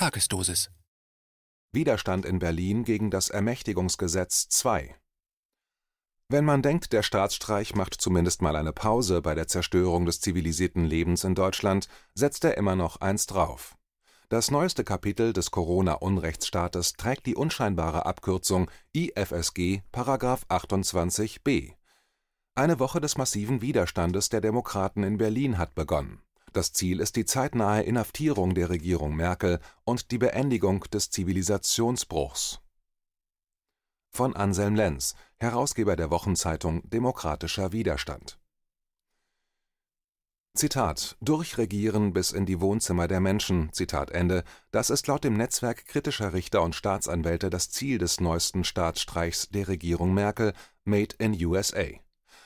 Tagesdosis. Widerstand in Berlin gegen das Ermächtigungsgesetz II. Wenn man denkt, der Staatsstreich macht zumindest mal eine Pause bei der Zerstörung des zivilisierten Lebens in Deutschland, setzt er immer noch eins drauf. Das neueste Kapitel des Corona-Unrechtsstaates trägt die unscheinbare Abkürzung IFSG § 28b. Eine Woche des massiven Widerstandes der Demokraten in Berlin hat begonnen. Das Ziel ist die zeitnahe Inhaftierung der Regierung Merkel und die Beendigung des Zivilisationsbruchs. Von Anselm Lenz, Herausgeber der Wochenzeitung Demokratischer Widerstand. Zitat: Durchregieren bis in die Wohnzimmer der Menschen, Zitat Ende, das ist laut dem Netzwerk kritischer Richter und Staatsanwälte das Ziel des neuesten Staatsstreichs der Regierung Merkel, Made in USA.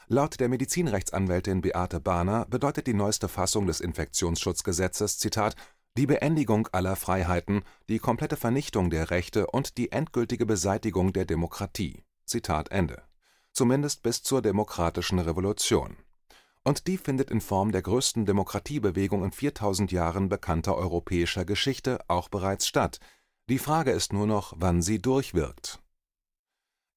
Laut der Medizinrechtsanwältin Beate Bahner bedeutet die neueste Fassung des Infektionsschutzgesetzes Zitat die Beendigung aller Freiheiten, die komplette Vernichtung der Rechte und die endgültige Beseitigung der Demokratie. Zitat Ende. Zumindest bis zur demokratischen Revolution. Und die findet in Form der größten Demokratiebewegung in 4000 Jahren bekannter europäischer Geschichte auch bereits statt. Die Frage ist nur noch, wann sie durchwirkt.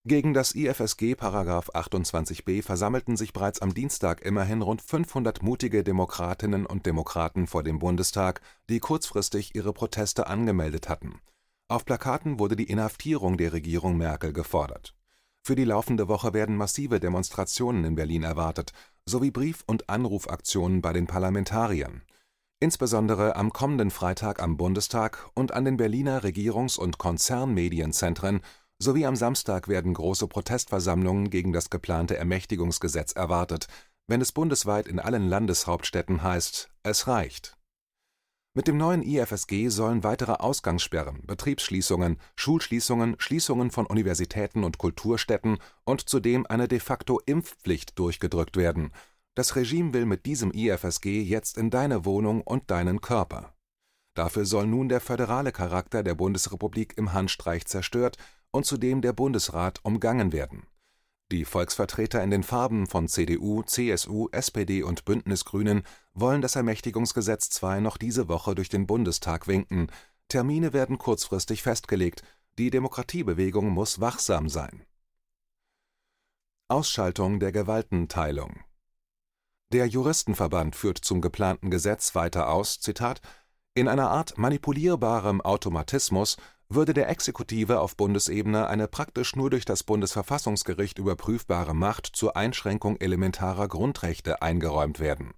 Gegen das IFSG § 28b versammelten sich bereits am Dienstag immerhin rund 500 mutige Demokratinnen und Demokraten vor dem Bundestag, die kurzfristig ihre Proteste angemeldet hatten. Auf Plakaten wurde die Inhaftierung der Regierung Merkel gefordert. Für die laufende Woche werden massive Demonstrationen in Berlin erwartet, sowie Brief und Anrufaktionen bei den Parlamentariern. Insbesondere am kommenden Freitag am Bundestag und an den Berliner Regierungs und Konzernmedienzentren sowie am Samstag werden große Protestversammlungen gegen das geplante Ermächtigungsgesetz erwartet, wenn es bundesweit in allen Landeshauptstädten heißt: Es reicht. Mit dem neuen IFSG sollen weitere Ausgangssperren, Betriebsschließungen, Schulschließungen, Schließungen von Universitäten und Kulturstätten und zudem eine de facto Impfpflicht durchgedrückt werden. Das Regime will mit diesem IFSG jetzt in deine Wohnung und deinen Körper. Dafür soll nun der föderale Charakter der Bundesrepublik im Handstreich zerstört und zudem der Bundesrat umgangen werden. Die Volksvertreter in den Farben von CDU, CSU, SPD und Bündnisgrünen wollen das Ermächtigungsgesetz II noch diese Woche durch den Bundestag winken. Termine werden kurzfristig festgelegt. Die Demokratiebewegung muss wachsam sein. Ausschaltung der Gewaltenteilung Der Juristenverband führt zum geplanten Gesetz weiter aus, Zitat, in einer Art manipulierbarem Automatismus würde der Exekutive auf Bundesebene eine praktisch nur durch das Bundesverfassungsgericht überprüfbare Macht zur Einschränkung elementarer Grundrechte eingeräumt werden.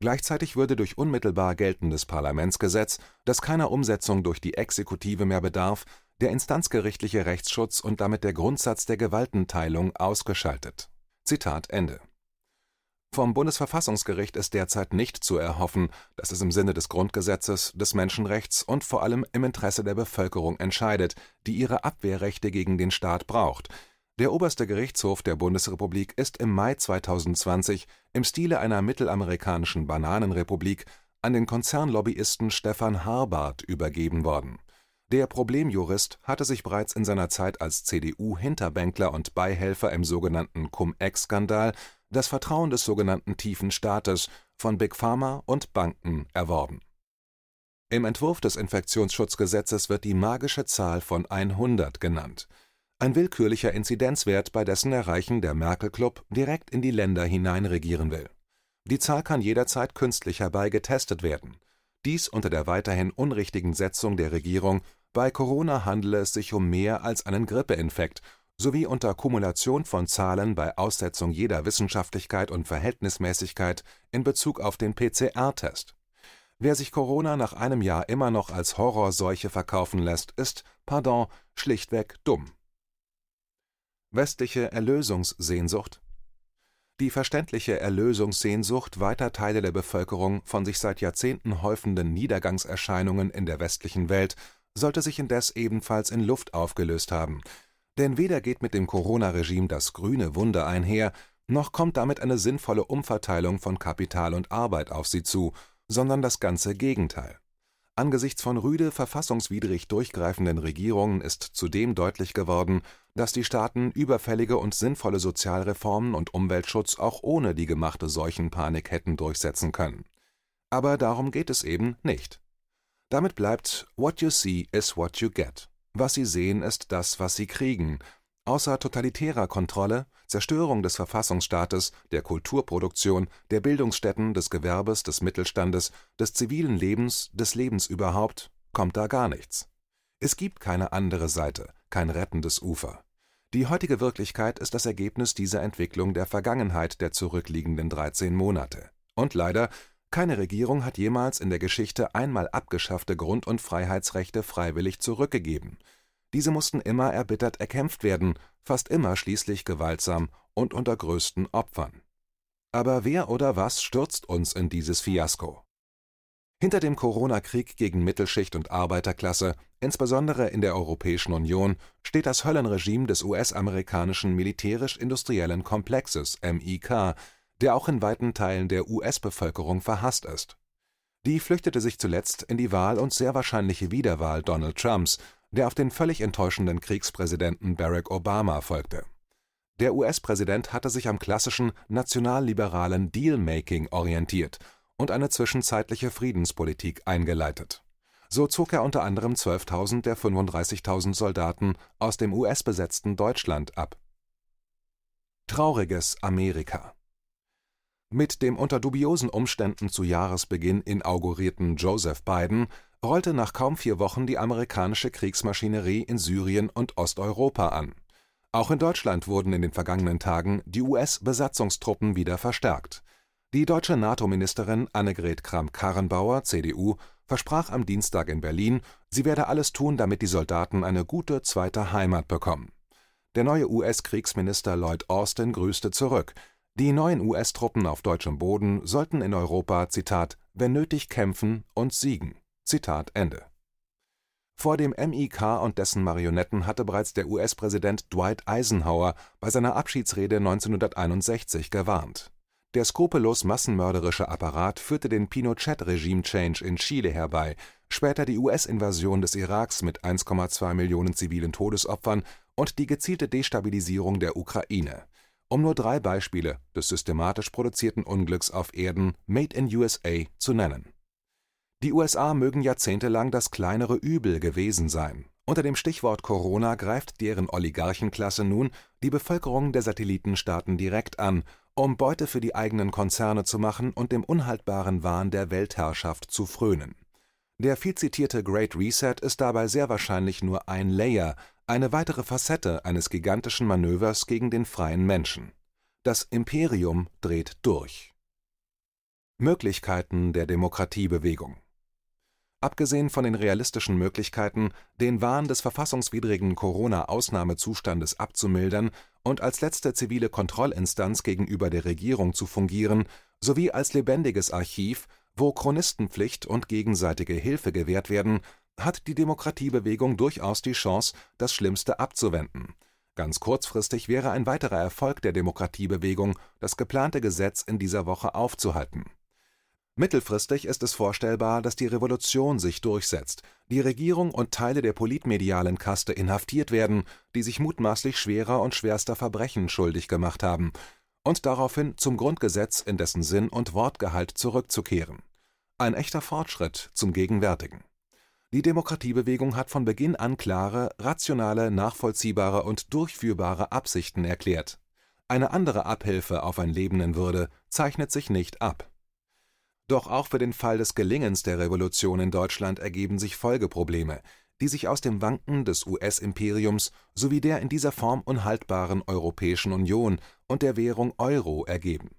Gleichzeitig würde durch unmittelbar geltendes Parlamentsgesetz, das keiner Umsetzung durch die Exekutive mehr bedarf, der instanzgerichtliche Rechtsschutz und damit der Grundsatz der Gewaltenteilung ausgeschaltet. Zitat Ende vom Bundesverfassungsgericht ist derzeit nicht zu erhoffen, dass es im Sinne des Grundgesetzes, des Menschenrechts und vor allem im Interesse der Bevölkerung entscheidet, die ihre Abwehrrechte gegen den Staat braucht. Der Oberste Gerichtshof der Bundesrepublik ist im Mai 2020 im Stile einer mittelamerikanischen Bananenrepublik an den Konzernlobbyisten Stefan Harbart übergeben worden. Der Problemjurist hatte sich bereits in seiner Zeit als CDU-Hinterbänkler und Beihelfer im sogenannten Cum-Ex-Skandal das Vertrauen des sogenannten Tiefen Staates von Big Pharma und Banken erworben. Im Entwurf des Infektionsschutzgesetzes wird die magische Zahl von 100 genannt, ein willkürlicher Inzidenzwert, bei dessen Erreichen der Merkel-Club direkt in die Länder hinein regieren will. Die Zahl kann jederzeit künstlich herbei getestet werden. Dies unter der weiterhin unrichtigen Setzung der Regierung, bei Corona handele es sich um mehr als einen Grippeinfekt sowie unter Kumulation von Zahlen bei Aussetzung jeder Wissenschaftlichkeit und Verhältnismäßigkeit in Bezug auf den PCR-Test. Wer sich Corona nach einem Jahr immer noch als Horrorseuche verkaufen lässt, ist, pardon, schlichtweg dumm. Westliche Erlösungssehnsucht Die verständliche Erlösungssehnsucht weiter Teile der Bevölkerung von sich seit Jahrzehnten häufenden Niedergangserscheinungen in der westlichen Welt sollte sich indes ebenfalls in Luft aufgelöst haben – denn weder geht mit dem Corona-Regime das grüne Wunder einher, noch kommt damit eine sinnvolle Umverteilung von Kapital und Arbeit auf sie zu, sondern das ganze Gegenteil. Angesichts von rüde verfassungswidrig durchgreifenden Regierungen ist zudem deutlich geworden, dass die Staaten überfällige und sinnvolle Sozialreformen und Umweltschutz auch ohne die gemachte Seuchenpanik hätten durchsetzen können. Aber darum geht es eben nicht. Damit bleibt What you see is what you get. Was Sie sehen, ist das, was Sie kriegen. Außer totalitärer Kontrolle, Zerstörung des Verfassungsstaates, der Kulturproduktion, der Bildungsstätten, des Gewerbes, des Mittelstandes, des zivilen Lebens, des Lebens überhaupt, kommt da gar nichts. Es gibt keine andere Seite, kein rettendes Ufer. Die heutige Wirklichkeit ist das Ergebnis dieser Entwicklung der Vergangenheit der zurückliegenden 13 Monate. Und leider, keine Regierung hat jemals in der Geschichte einmal abgeschaffte Grund- und Freiheitsrechte freiwillig zurückgegeben. Diese mussten immer erbittert erkämpft werden, fast immer schließlich gewaltsam und unter größten Opfern. Aber wer oder was stürzt uns in dieses Fiasko? Hinter dem Corona-Krieg gegen Mittelschicht und Arbeiterklasse, insbesondere in der Europäischen Union, steht das Höllenregime des US-amerikanischen militärisch-industriellen Komplexes MIK, der auch in weiten Teilen der US-Bevölkerung verhasst ist. Die flüchtete sich zuletzt in die Wahl und sehr wahrscheinliche Wiederwahl Donald Trumps, der auf den völlig enttäuschenden Kriegspräsidenten Barack Obama folgte. Der US-Präsident hatte sich am klassischen nationalliberalen Dealmaking orientiert und eine zwischenzeitliche Friedenspolitik eingeleitet. So zog er unter anderem 12.000 der 35.000 Soldaten aus dem US-besetzten Deutschland ab. Trauriges Amerika Mit dem unter dubiosen Umständen zu Jahresbeginn inaugurierten Joseph Biden rollte nach kaum vier Wochen die amerikanische Kriegsmaschinerie in Syrien und Osteuropa an. Auch in Deutschland wurden in den vergangenen Tagen die US-Besatzungstruppen wieder verstärkt die deutsche NATO-Ministerin Annegret Kramp-Karrenbauer (CDU) versprach am Dienstag in Berlin, sie werde alles tun, damit die Soldaten eine gute zweite Heimat bekommen. Der neue US-Kriegsminister Lloyd Austin grüßte zurück, die neuen US-Truppen auf deutschem Boden sollten in Europa „ wenn nötig kämpfen und siegen “. Vor dem MIK und dessen Marionetten hatte bereits der US-Präsident Dwight Eisenhower bei seiner Abschiedsrede 1961 gewarnt. Der skrupellos massenmörderische Apparat führte den Pinochet-Regime-Change in Chile herbei, später die US-Invasion des Iraks mit 1,2 Millionen zivilen Todesopfern und die gezielte Destabilisierung der Ukraine, um nur drei Beispiele des systematisch produzierten Unglücks auf Erden Made in USA zu nennen. Die USA mögen jahrzehntelang das kleinere Übel gewesen sein. Unter dem Stichwort Corona greift deren Oligarchenklasse nun die Bevölkerung der Satellitenstaaten direkt an um Beute für die eigenen Konzerne zu machen und dem unhaltbaren Wahn der Weltherrschaft zu frönen. Der vielzitierte Great Reset ist dabei sehr wahrscheinlich nur ein Layer, eine weitere Facette eines gigantischen Manövers gegen den freien Menschen. Das Imperium dreht durch. Möglichkeiten der Demokratiebewegung Abgesehen von den realistischen Möglichkeiten, den Wahn des verfassungswidrigen Corona-Ausnahmezustandes abzumildern und als letzte zivile Kontrollinstanz gegenüber der Regierung zu fungieren, sowie als lebendiges Archiv, wo Chronistenpflicht und gegenseitige Hilfe gewährt werden, hat die Demokratiebewegung durchaus die Chance, das Schlimmste abzuwenden. Ganz kurzfristig wäre ein weiterer Erfolg der Demokratiebewegung, das geplante Gesetz in dieser Woche aufzuhalten Mittelfristig ist es vorstellbar, dass die Revolution sich durchsetzt, die Regierung und Teile der politmedialen Kaste inhaftiert werden, die sich mutmaßlich schwerer und schwerster Verbrechen schuldig gemacht haben, und daraufhin zum Grundgesetz in dessen Sinn und Wortgehalt zurückzukehren. Ein echter Fortschritt zum gegenwärtigen. Die Demokratiebewegung hat von Beginn an klare, rationale, nachvollziehbare und durchführbare Absichten erklärt. Eine andere Abhilfe auf ein Leben in Würde zeichnet sich nicht ab doch auch für den Fall des Gelingens der Revolution in Deutschland ergeben sich Folgeprobleme, die sich aus dem Wanken des US-Imperiums sowie der in dieser Form unhaltbaren Europäischen Union und der Währung Euro ergeben.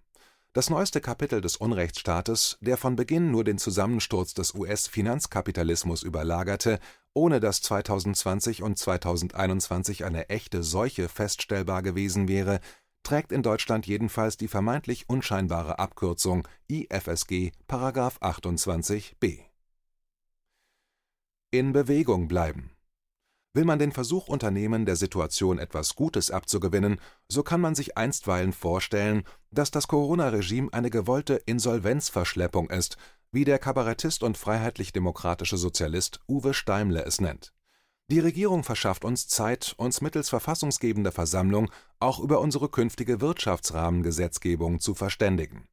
Das neueste Kapitel des Unrechtsstaates, der von Beginn nur den Zusammensturz des US-Finanzkapitalismus überlagerte, ohne dass 2020 und 2021 eine echte Seuche feststellbar gewesen wäre trägt in Deutschland jedenfalls die vermeintlich unscheinbare Abkürzung IFSG § 28b. In Bewegung bleiben Will man den Versuch unternehmen, der Situation etwas Gutes abzugewinnen, so kann man sich einstweilen vorstellen, dass das Corona-Regime eine gewollte Insolvenzverschleppung ist, wie der Kabarettist und freiheitlich-demokratische Sozialist Uwe Steimle es nennt die Regierung verschafft uns Zeit, uns mittels verfassungsgebender Versammlung auch über unsere künftige Wirtschaftsrahmengesetzgebung zu verständigen.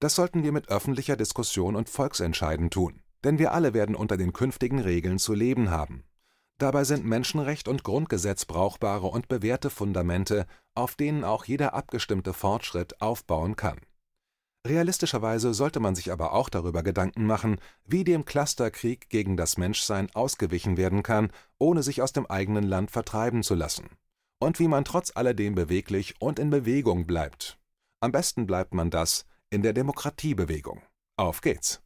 Das sollten wir mit öffentlicher Diskussion und Volksentscheiden tun, denn wir alle werden unter den künftigen Regeln zu leben haben. Dabei sind Menschenrecht und Grundgesetz brauchbare und bewährte Fundamente, auf denen auch jeder abgestimmte Fortschritt aufbauen kann. Realistischerweise sollte man sich aber auch darüber Gedanken machen, wie dem Clusterkrieg gegen das Menschsein ausgewichen werden kann, ohne sich aus dem eigenen Land vertreiben zu lassen. Und wie man trotz alledem beweglich und in Bewegung bleibt. Am besten bleibt man das in der Demokratiebewegung. Auf geht's!